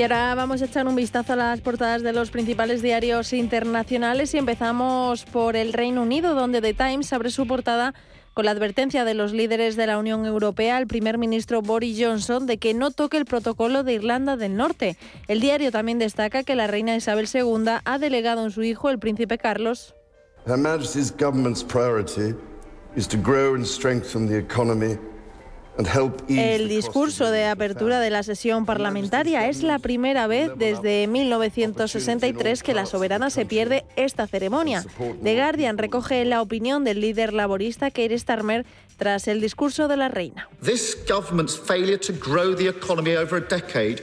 Y ahora vamos a echar un vistazo a las portadas de los principales diarios internacionales y empezamos por el Reino Unido, donde The Times abre su portada con la advertencia de los líderes de la Unión Europea al primer ministro Boris Johnson de que no toque el protocolo de Irlanda del Norte. El diario también destaca que la reina Isabel II ha delegado en su hijo, el príncipe Carlos,
Her Majesty's government's priority is to grow and strengthen the economy
El discurso de apertura de la sesión parlamentaria es la primera vez desde 1963 que la soberana se pierde esta ceremonia. The Guardian recoge la opinión del líder laborista Keir Starmer tras el discurso de la reina.
This government's failure to grow the economy over a decade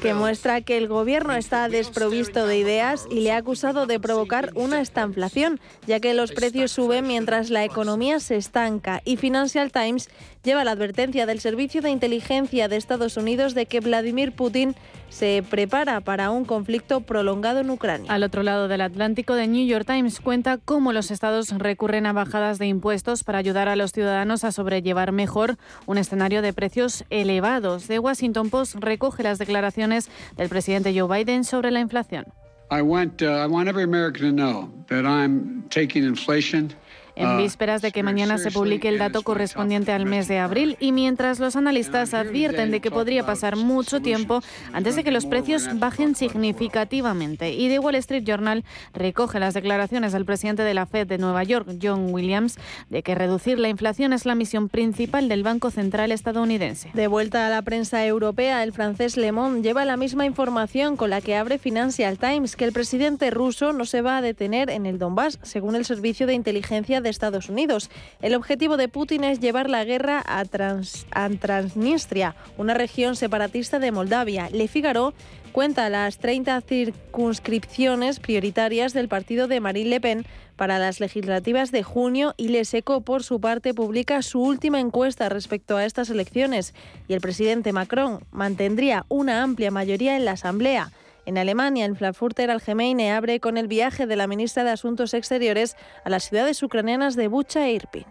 que muestra que el gobierno está desprovisto de ideas y le ha acusado de provocar una estanflación, ya que los precios suben mientras la economía se estanca. Y Financial Times lleva la advertencia del Servicio de Inteligencia de Estados Unidos de que Vladimir Putin se prepara para un conflicto prolongado en Ucrania.
Al otro lado del Atlántico, The New York Times cuenta cómo los estados recurren a bajadas de impuestos para ayudar a los ciudadanos a sobrellevar mejor un escenario de precios elevados. The Washington Post recoge las declaraciones del presidente Joe Biden sobre la inflación. I want, uh, I want every American to know that I'm taking inflation en ah, vísperas de que mañana se publique el dato correspondiente al mes de abril y mientras los analistas advierten de que podría pasar mucho tiempo antes de que los precios bajen significativamente. Y The Wall Street Journal recoge las declaraciones del presidente de la Fed de Nueva York, John Williams, de que reducir la inflación es la misión principal del Banco Central estadounidense.
De vuelta a la prensa europea, el francés Le Monde lleva la misma información con la que abre Financial Times, que el presidente ruso no se va a detener en el Donbass, según el servicio de inteligencia de Estados Unidos. El objetivo de Putin es llevar la guerra a, Transnistria, una región separatista de Moldavia. Le Figaro cuenta las 30 circunscripciones prioritarias del partido de Marine Le Pen para las legislativas de junio y Le Seco, por su parte, publica su última encuesta respecto a estas elecciones y el presidente Macron mantendría una amplia mayoría en la Asamblea. En Alemania, el Frankfurter Allgemeine abre con el viaje de la ministra de Asuntos Exteriores a las ciudades ucranianas de Bucha e Irpin.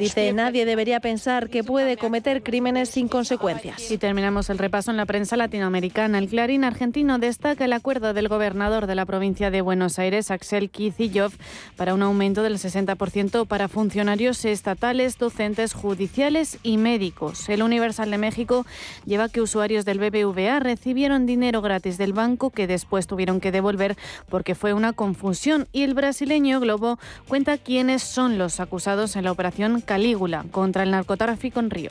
Dice, nadie debería pensar que puede cometer crímenes sin consecuencias.
Y terminamos el repaso en la prensa latinoamericana. El Clarín argentino destaca el acuerdo del gobernador de la provincia de Buenos Aires, Axel Kicillof, para un aumento del 60% para funcionarios estatales, docentes, judiciales y médicos. El Universal de México lleva que usuarios del BBVA recibieron dinero gratis del banco que después tuvieron que devolver porque fue una confusión y el brasileño Globo cuenta quiénes son los acusados en la operación Calígula contra el narcotráfico en Río.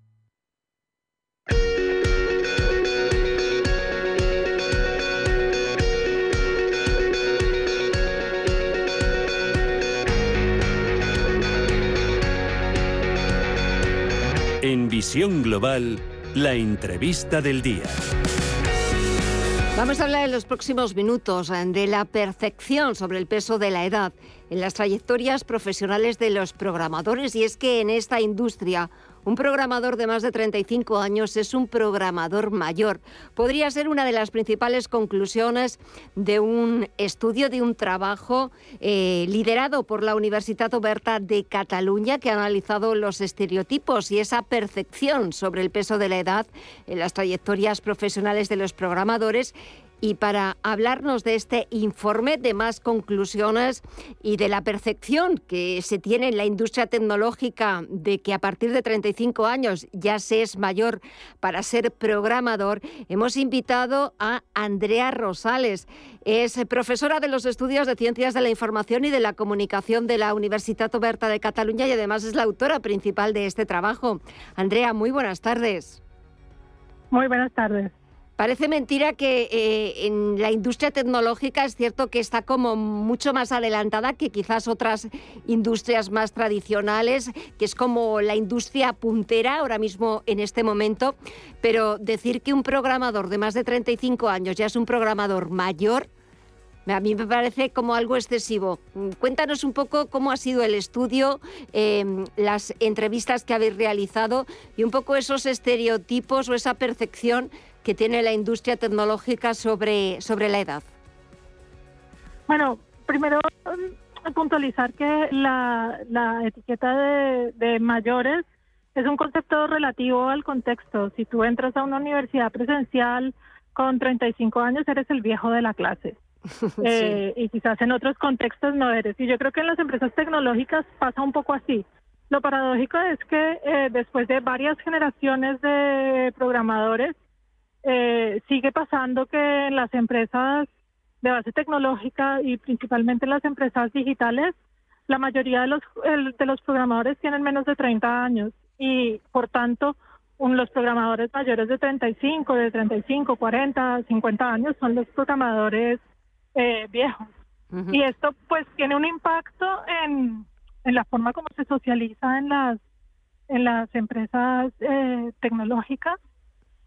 En Visión Global, la entrevista del día.
Vamos a hablar en los próximos minutos eh, de la percepción sobre el peso de la edad en las trayectorias profesionales de los programadores y es que en esta industria un programador de más de 35 años es un programador mayor. Podría ser una de las principales conclusiones de un estudio, de un trabajo eh, liderado por la Universitat Oberta de Cataluña que ha analizado los estereotipos y esa percepción sobre el peso de la edad en las trayectorias profesionales de los programadores y para hablarnos de este informe, de más conclusiones y de la percepción que se tiene en la industria tecnológica de que a partir de 35 años ya se es mayor para ser programador, hemos invitado a Andrea Rosales. Es profesora de los estudios de Ciencias de la Información y de la Comunicación de la Universitat Oberta de Cataluña y además es la autora principal de este trabajo. Andrea, muy buenas tardes.
Muy buenas tardes.
Parece mentira que eh, en la industria tecnológica es cierto que está como mucho más adelantada que quizás otras industrias más tradicionales, que es como la industria puntera ahora mismo en este momento, pero decir que un programador de más de 35 años ya es un programador mayor, a mí me parece como algo excesivo. Cuéntanos un poco cómo ha sido el estudio, em, las entrevistas que habéis realizado y un poco esos estereotipos o esa percepción que tiene la industria tecnológica sobre, sobre la edad?
Bueno, primero mm, puntualizar que la, la etiqueta de, de mayores es un concepto relativo al contexto. Si tú entras a una universidad presencial con 35 años, eres el viejo de la clase. eh, y quizás en otros contextos no eres. Y yo creo que en las empresas tecnológicas pasa un poco así. Lo paradójico es que eh, después de varias generaciones de programadores, eh, sigue pasando que las empresas de base tecnológica y principalmente en las empresas digitales, la mayoría de los, de los programadores tienen menos de 30 años y por tanto los programadores mayores de 35, de 35, 40, 50 años son los programadores eh, viejos. Y esto pues tiene un impacto en, en la forma como se socializa en las, en las empresas eh, tecnológicas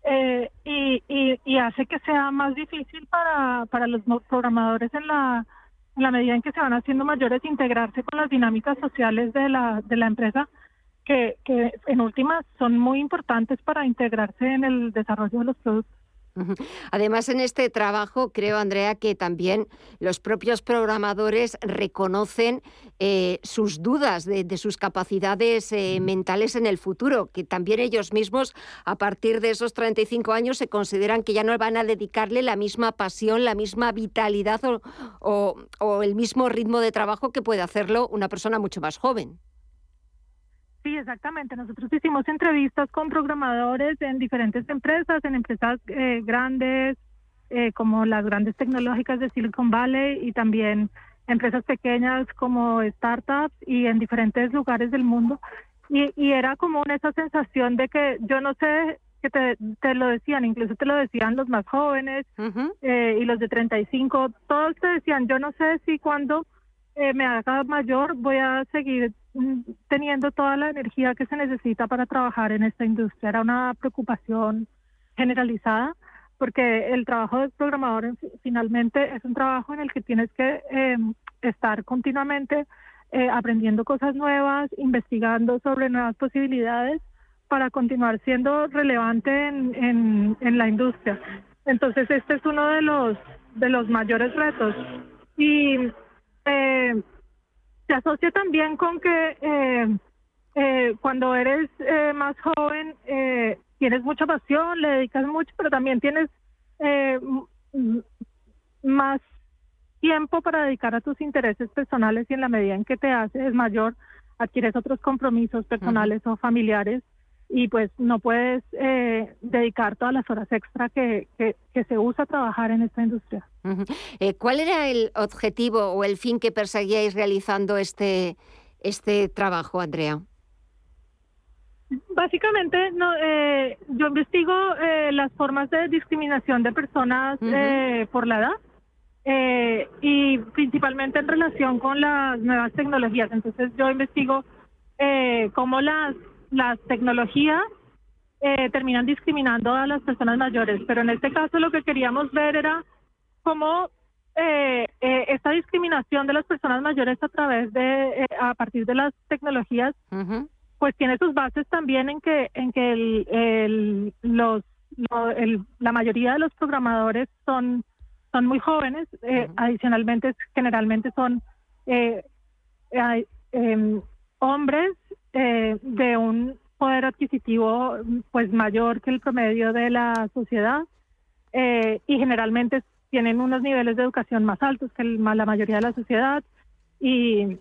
eh, y, y, y, hace que sea más difícil para, para los programadores en la, en la medida en que se van haciendo mayores integrarse con las dinámicas sociales de la, de la empresa que, que en últimas son muy importantes para integrarse en el desarrollo de los productos.
Además, en este trabajo creo, Andrea, que también los propios programadores reconocen eh, sus dudas de, sus capacidades eh, mentales en el futuro, que también ellos mismos, a partir de esos 35 años, se consideran que ya no van a dedicarle la misma pasión, la misma vitalidad o el mismo ritmo de trabajo que puede hacerlo una persona mucho más joven.
Sí, exactamente. Nosotros hicimos entrevistas con programadores en diferentes empresas, en empresas eh, grandes, eh, como las grandes tecnológicas de Silicon Valley y también empresas pequeñas como startups y en diferentes lugares del mundo. Y, y era común esa sensación de que yo no sé que te, te lo decían, incluso te lo decían los más jóvenes eh, y los de 35, todos te decían, yo no sé si cuando eh, me haga mayor voy a seguir Mm, teniendo toda la energía que se necesita para trabajar en esta industria. Era una preocupación generalizada porque el trabajo de programador finalmente es un trabajo en el que tienes que em, estar continuamente eh, aprendiendo cosas nuevas, investigando sobre nuevas posibilidades para continuar siendo relevante en, en, la industria. Entonces este es uno de los de los mayores retos y eh, se asocia también con que eh, eh, cuando eres eh, más joven tienes mucha pasión, le dedicas mucho, pero también tienes más tiempo para dedicar a tus intereses personales y en la medida en que te haces mayor, adquieres otros compromisos personales o familiares y pues no puedes eh, dedicar todas las horas extra que, que, se usa trabajar en esta industria.
Eh, ¿Cuál era el objetivo o el fin que perseguíais realizando este, este trabajo, Andrea?
Básicamente, no, eh, yo investigo las formas de discriminación de personas por la edad y principalmente en relación con las nuevas tecnologías. Entonces, yo investigo cómo las las tecnologías eh, terminan discriminando a las personas mayores, pero en este caso lo que queríamos ver era cómo eh, eh, esta discriminación de las personas mayores a través de, a partir de las tecnologías, pues tiene sus bases también en que, en que el, los, la mayoría de los programadores son, son muy jóvenes, adicionalmente generalmente son em, hombres eh, de un poder adquisitivo pues mayor que el promedio de la sociedad eh, y generalmente tienen unos niveles de educación más altos que la mayoría de la sociedad y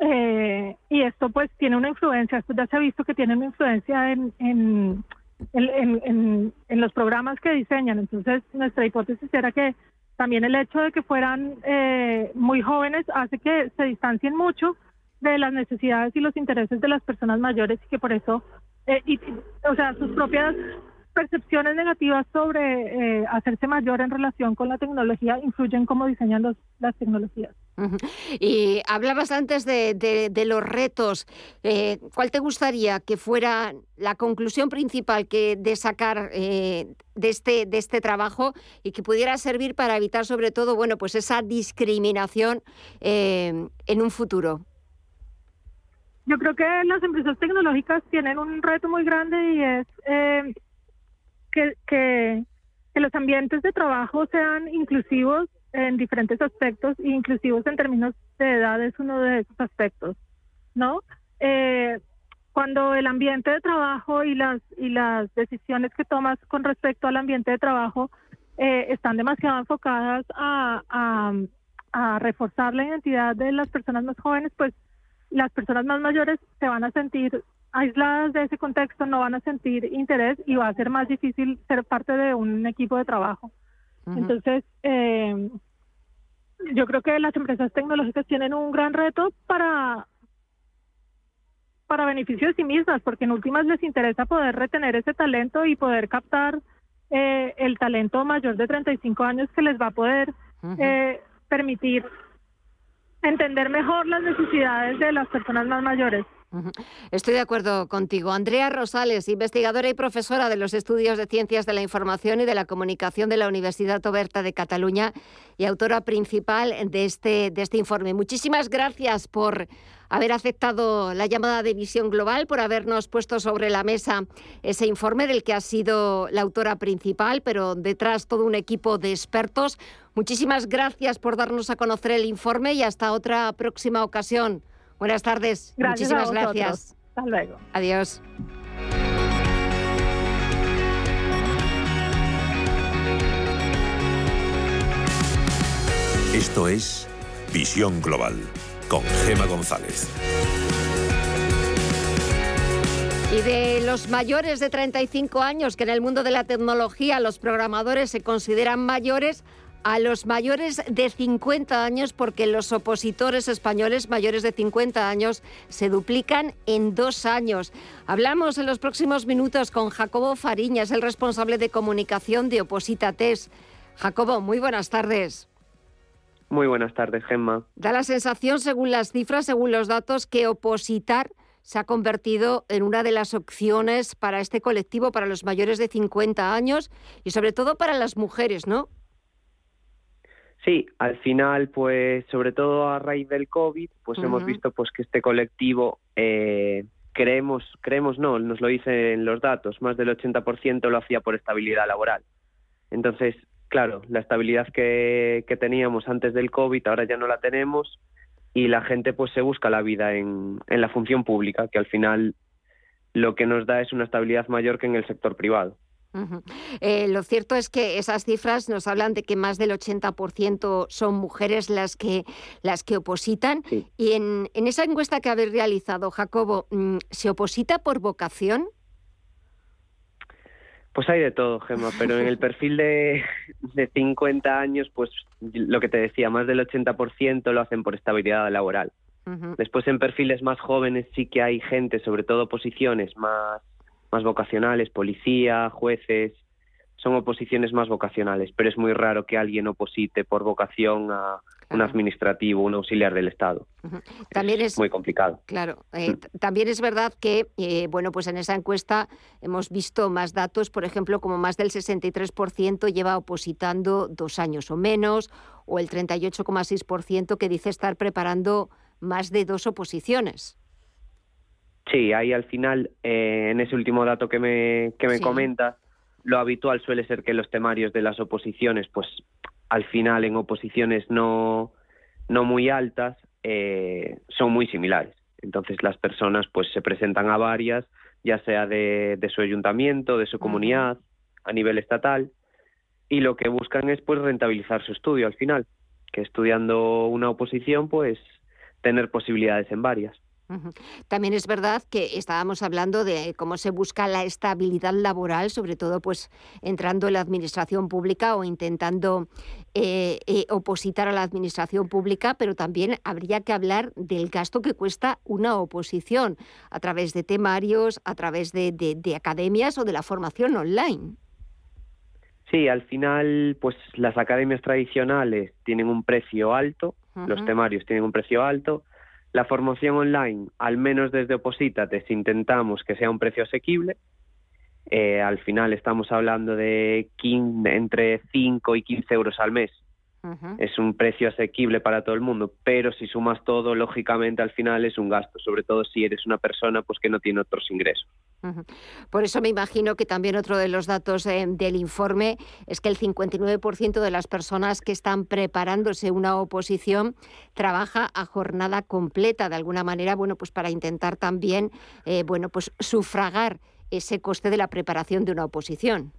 eh, y esto pues tiene una influencia, esto ya se ha visto que tiene una influencia en, en, en, en, los programas que diseñan. Entonces nuestra hipótesis era que también el hecho de que fueran muy jóvenes hace que se distancien mucho de las necesidades y los intereses de las personas mayores y que por eso, eh, y, o sea, sus propias percepciones negativas sobre eh, hacerse mayor en relación con la tecnología influyen cómo diseñan los, las tecnologías.
Y hablabas antes de, de, los retos. Eh, ¿Cuál te gustaría que fuera la conclusión principal que de sacar de, este, de este trabajo y que pudiera servir para evitar sobre todo bueno, pues esa discriminación en un futuro?
Yo creo que las empresas tecnológicas tienen un reto muy grande y es eh, que, los ambientes de trabajo sean inclusivos en diferentes aspectos, e inclusivos en términos de edad es uno de esos aspectos, ¿no? Eh, cuando el ambiente de trabajo y las y las decisiones que tomas con respecto al ambiente de trabajo eh, están demasiado enfocadas a reforzar la identidad de las personas más jóvenes, pues las personas más mayores se van a sentir aisladas de ese contexto, no van a sentir interés y va a ser más difícil ser parte de un equipo de trabajo. Entonces, eh, yo creo que las empresas tecnológicas tienen un gran reto para para beneficio de sí mismas, porque en últimas les interesa poder retener ese talento y poder captar eh, el talento mayor de 35 años que les va a poder eh, permitir entender mejor las necesidades de las personas más mayores.
Estoy de acuerdo contigo. Andrea Rosales, investigadora y profesora de los estudios de Ciencias de la Información y de la Comunicación de la Universidad Oberta de Cataluña y autora principal de este, de este informe. Muchísimas gracias por haber aceptado la llamada de Visión Global, por habernos puesto sobre la mesa ese informe del que ha sido la autora principal, pero detrás todo un equipo de expertos. Muchísimas gracias por darnos a conocer el informe y hasta otra próxima ocasión. Buenas tardes. Muchísimas gracias.
Hasta luego.
Adiós.
Esto es Visión Global con Gema González.
Y de los mayores de 35 años, que en el mundo de la tecnología los programadores se consideran mayores, a los mayores de 50 años porque los opositores españoles mayores de 50 años se duplican en dos años. Hablamos en los próximos minutos con Jacobo Fariñas, el responsable de comunicación de Oposita TES. Jacobo, muy buenas tardes.
Muy buenas tardes, Gemma.
Da la sensación, según las cifras, según los datos, que opositar se ha convertido en una de las opciones para este colectivo, para los mayores de 50 años y sobre todo para las mujeres, ¿no?
Sí, al final, pues sobre todo a raíz del COVID, pues hemos visto pues que este colectivo eh, creemos, creemos no, nos lo dicen los datos, más del 80% lo hacía por estabilidad laboral. Entonces, claro, la estabilidad que, que teníamos antes del COVID ahora ya no la tenemos y la gente pues se busca la vida en, en la función pública, que al final lo que nos da es una estabilidad mayor que en el sector privado.
Eh, lo cierto es que esas cifras nos hablan de que más del 80% son mujeres las que, las que opositan. Y en, en, esa encuesta que habéis realizado, Jacobo, mm, ¿se oposita por vocación?
Pues hay de todo, Gemma, pero en el perfil de, de 50 años, pues lo que te decía, más del 80% lo hacen por estabilidad laboral. Después en perfiles más jóvenes sí que hay gente, sobre todo posiciones más más vocacionales, policía, jueces, son oposiciones más vocacionales, pero es muy raro que alguien oposite por vocación a un administrativo, un auxiliar del Estado.
También es,
muy complicado.
Claro, eh, mm. también es verdad que, eh, bueno, pues en esa encuesta hemos visto más datos, por ejemplo, como más del 63% lleva opositando dos años o menos, o el 38,6% que dice estar preparando más de dos oposiciones.
Sí, ahí al final, eh, en ese último dato que me, que me comenta, lo habitual suele ser que los temarios de las oposiciones, pues al final en oposiciones no, no muy altas, eh, son muy similares. Entonces las personas pues se presentan a varias, ya sea de, de su ayuntamiento, de su comunidad, a nivel estatal, y lo que buscan es pues rentabilizar su estudio al final, que estudiando una oposición pues tener posibilidades en varias.
También es verdad que estábamos hablando de cómo se busca la estabilidad laboral, sobre todo pues entrando en la administración pública o intentando eh, eh, opositar a la administración pública, pero también habría que hablar del gasto que cuesta una oposición a través de temarios, a través de, academias o de la formación online.
Sí, al final, pues las academias tradicionales tienen un precio alto, los temarios tienen un precio alto, la formación online, al menos desde Oposítates, intentamos que sea un precio asequible. Eh, al final estamos hablando de entre 5 y 15 euros al mes. Es un precio asequible para todo el mundo, pero si sumas todo, lógicamente al final es un gasto, sobre todo si eres una persona pues que no tiene otros ingresos.
Por eso me imagino que también otro de los datos eh, del informe es que el 59% de las personas que están preparándose una oposición trabaja a jornada completa, de alguna manera, bueno, pues para intentar también, eh, bueno, pues sufragar ese coste de la preparación de una oposición.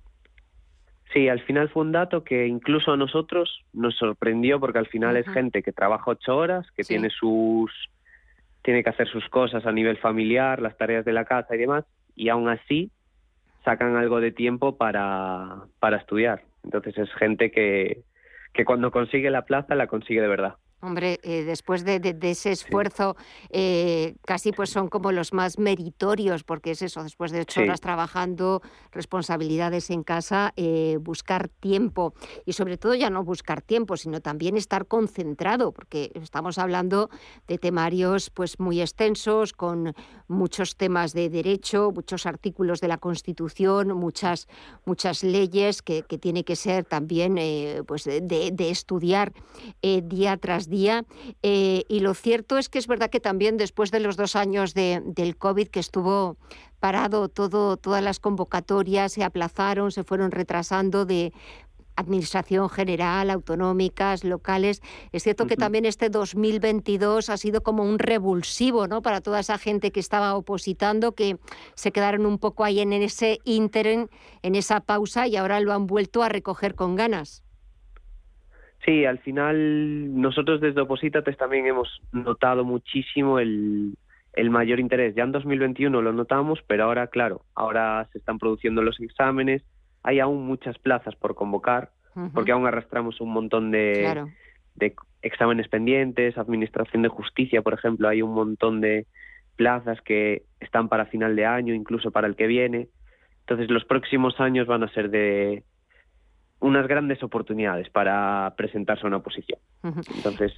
Sí, al final fue un dato que incluso a nosotros nos sorprendió porque al final es gente que trabaja ocho horas, que tiene sus tiene que hacer sus cosas a nivel familiar, las tareas de la casa y demás, y aún así sacan algo de tiempo para, para estudiar. Entonces es gente que, que cuando consigue la plaza la consigue de verdad.
Hombre, eh, después de, ese esfuerzo, eh, casi pues son como los más meritorios, porque es eso, después de ocho horas trabajando, responsabilidades en casa, eh, buscar tiempo y sobre todo ya no buscar tiempo, sino también estar concentrado, porque estamos hablando de temarios pues muy extensos, con muchos temas de derecho, muchos artículos de la Constitución, muchas, muchas leyes que, que tiene que ser también pues de, de estudiar día tras día. Eh, y lo cierto es que es verdad que también después de los dos años de, del COVID que estuvo parado todo, todas las convocatorias se aplazaron, se fueron retrasando de administración general, autonómicas, locales. Es cierto que también este 2022 ha sido como un revulsivo ¿no? para toda esa gente que estaba opositando, que se quedaron un poco ahí en ese ínterin, en esa pausa y ahora lo han vuelto a recoger con ganas.
Sí, al final nosotros desde Opositates también hemos notado muchísimo el, el mayor interés. Ya en 2021 lo notamos, pero ahora, claro, ahora se están produciendo los exámenes, hay aún muchas plazas por convocar, porque aún arrastramos un montón de, de exámenes pendientes, administración de justicia, por ejemplo, hay un montón de plazas que están para final de año, incluso para el que viene. Entonces los próximos años van a ser de, unas grandes oportunidades para presentarse a una oposición. Entonces,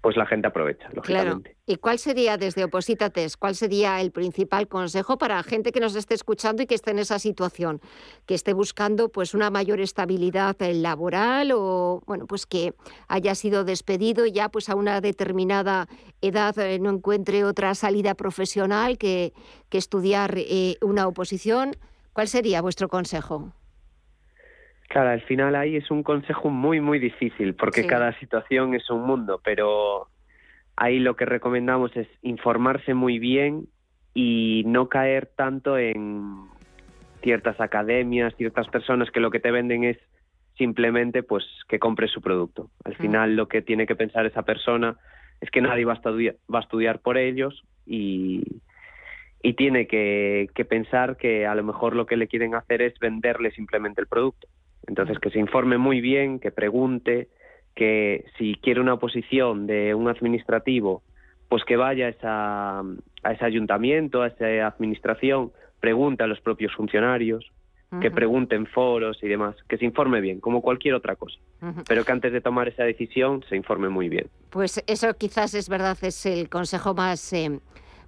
pues la gente aprovecha, lógicamente.
¿Y cuál sería, desde Opositates, cuál sería el principal consejo para gente que nos esté escuchando y que esté en esa situación, que esté buscando pues una mayor estabilidad laboral o, bueno, pues que haya sido despedido y ya pues a una determinada edad eh, no encuentre otra salida profesional que, que estudiar eh, una oposición? ¿Cuál sería vuestro consejo?
Claro, al final ahí es un consejo muy, muy difícil, porque cada situación es un mundo, pero ahí lo que recomendamos es informarse muy bien y no caer tanto en ciertas academias, ciertas personas que lo que te venden es simplemente pues que compres su producto. Al mm. final lo que tiene que pensar esa persona es que nadie va a estudiar, va a estudiar por ellos y, y tiene que, que pensar que a lo mejor lo que le quieren hacer es venderle simplemente el producto. Entonces, que se informe muy bien, que pregunte, que si quiere una posición de un administrativo, pues que vaya a, esa, a ese ayuntamiento, a esa administración, pregunte a los propios funcionarios, que pregunte en foros y demás, que se informe bien, como cualquier otra cosa, pero que antes de tomar esa decisión se informe muy bien.
Pues eso quizás es verdad, es el consejo más... Eh,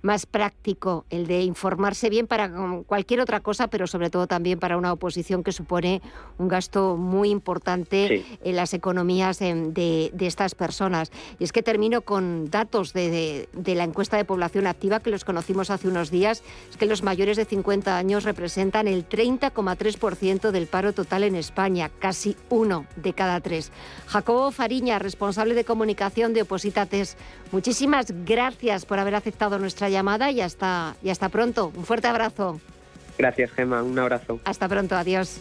más práctico, el de informarse bien para cualquier otra cosa, pero sobre todo también para una oposición que supone un gasto muy importante en las economías de, estas personas. Y es que termino con datos de, la encuesta de población activa que los conocimos hace unos días, es que los mayores de 50 años representan el 30,3% del paro total en España, casi uno de cada tres. Jacobo Fariña, responsable de comunicación de Opositates, muchísimas gracias por haber aceptado nuestra llamada y hasta, y hasta pronto. Un fuerte abrazo.
Gracias, Gemma. Un abrazo.
Hasta pronto. Adiós.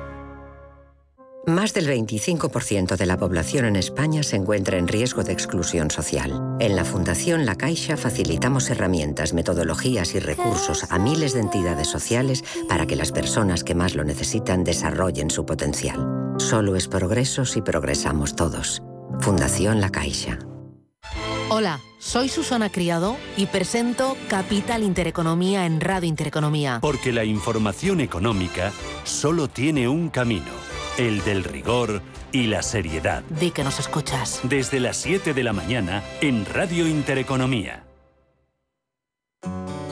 Más del 25% de la población en España se encuentra en riesgo de exclusión social. En la Fundación La Caixa facilitamos herramientas, metodologías y recursos a miles de entidades sociales para que las personas que más lo necesitan desarrollen su potencial. Solo es progreso si progresamos todos. Fundación La Caixa.
Hola, soy Susana Criado y presento Capital Intereconomía en Radio Intereconomía.
Porque la información económica solo tiene un camino el del rigor y la seriedad.
Di que nos escuchas.
Desde las 7 de la mañana en Radio Intereconomía.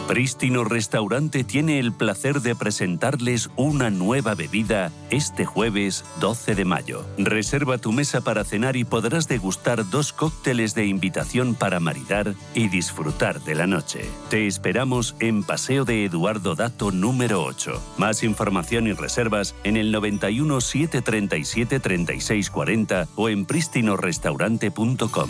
Prístino Restaurante tiene el placer de presentarles una nueva bebida este jueves 12 de mayo. Reserva tu mesa para cenar y podrás degustar dos cócteles de invitación para maridar y disfrutar de la noche. Te esperamos en Paseo de Eduardo Dato número 8. Más información y reservas en el 91 737 3640 o en pristinorestaurante.com.